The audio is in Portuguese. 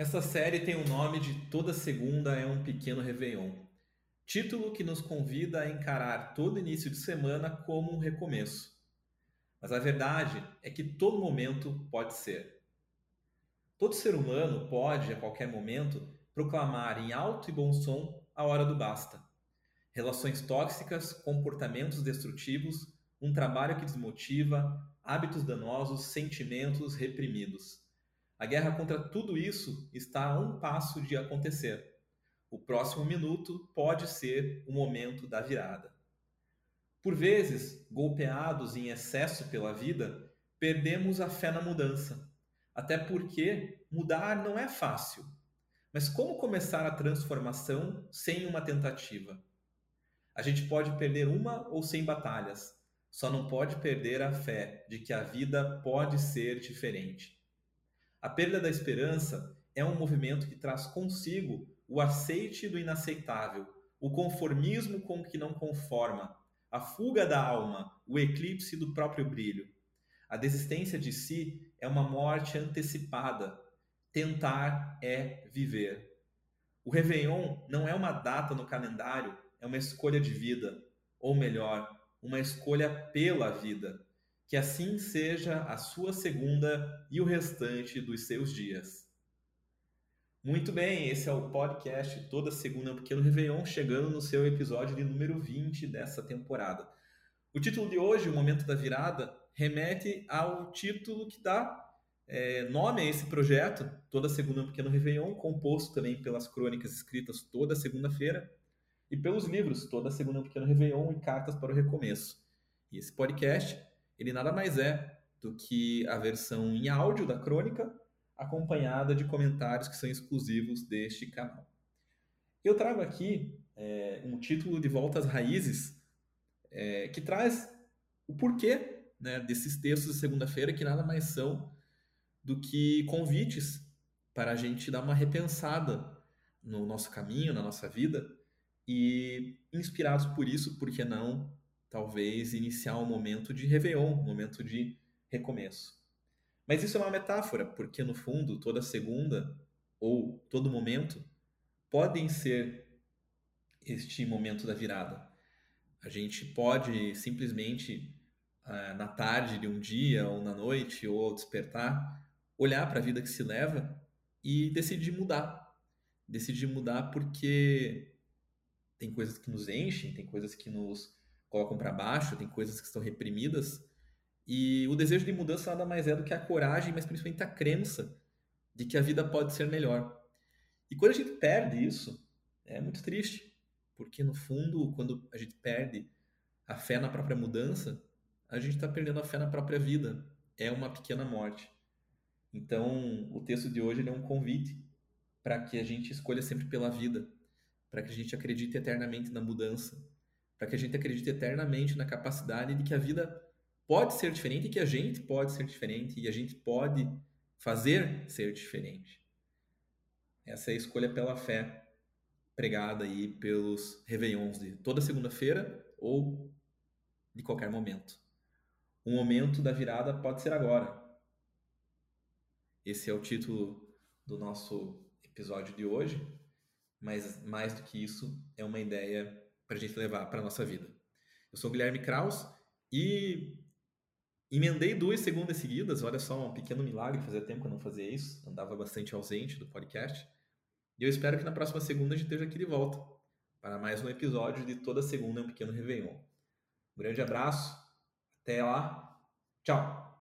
Essa série tem o nome de Toda Segunda é um Pequeno Réveillon, título que nos convida a encarar todo início de semana como um recomeço. Mas a verdade é que todo momento pode ser. Todo ser humano pode, a qualquer momento, proclamar em alto e bom som a hora do basta. Relações tóxicas, comportamentos destrutivos, um trabalho que desmotiva, hábitos danosos, sentimentos reprimidos. A guerra contra tudo isso está a um passo de acontecer. O próximo minuto pode ser o momento da virada. Por vezes, golpeados em excesso pela vida, perdemos a fé na mudança. Até porque mudar não é fácil. Mas como começar a transformação sem uma tentativa? A gente pode perder uma ou cem batalhas, só não pode perder a fé de que a vida pode ser diferente. A perda da esperança é um movimento que traz consigo o aceite do inaceitável, o conformismo com o que não conforma, a fuga da alma, o eclipse do próprio brilho. A desistência de si é uma morte antecipada. Tentar é viver. O Réveillon não é uma data no calendário, é uma escolha de vida, ou melhor, uma escolha pela vida. Que assim seja a sua segunda e o restante dos seus dias. Muito bem, esse é o podcast Toda Segunda Pequeno Réveillon, chegando no seu episódio de número 20 dessa temporada. O título de hoje, O Momento da Virada, remete ao título que dá é, nome a esse projeto, Toda Segunda Pequeno Réveillon, composto também pelas crônicas escritas toda segunda-feira e pelos livros Toda Segunda Pequeno Réveillon e Cartas para o Recomeço. E esse podcast ele nada mais é do que a versão em áudio da crônica, acompanhada de comentários que são exclusivos deste canal. Eu trago aqui é, um título de Volta às Raízes é, que traz o porquê né, desses textos de segunda-feira, que nada mais são do que convites para a gente dar uma repensada no nosso caminho, na nossa vida, e inspirados por isso, por que não talvez iniciar um momento de Réveillon, um momento de recomeço. Mas isso é uma metáfora, porque no fundo, toda segunda ou todo momento podem ser este momento da virada. A gente pode simplesmente, ah, na tarde de um dia, ou na noite, ou ao despertar, olhar para a vida que se leva e decidir mudar. Decidir mudar porque tem coisas que nos enchem, tem coisas que nos colocam para baixo, tem coisas que estão reprimidas. E o desejo de mudança nada mais é do que a coragem, mas principalmente a crença de que a vida pode ser melhor. E quando a gente perde isso, é muito triste, porque no fundo, quando a gente perde a fé na própria mudança, a gente está perdendo a fé na própria vida. É uma pequena morte. Então, o texto de hoje é um convite para que a gente escolha sempre pela vida, para que a gente acredite eternamente na mudança, para que a gente acredite eternamente na capacidade de que a vida pode ser diferente e que a gente pode ser diferente e a gente pode fazer ser diferente. Essa é a escolha pela fé pregada aí pelos réveillons de toda segunda-feira ou de qualquer momento. O momento da virada pode ser agora. Esse é o título do nosso episódio de hoje, mas mais do que isso, é uma ideia para a gente levar para a nossa vida. Eu sou o Guilherme Kraus e emendei duas segundas seguidas. Olha só, um pequeno milagre, fazia tempo que eu não fazia isso, andava bastante ausente do podcast. E eu espero que na próxima segunda a gente esteja aqui de volta para mais um episódio de toda segunda é um pequeno Réveillon. Um grande abraço, até lá, tchau!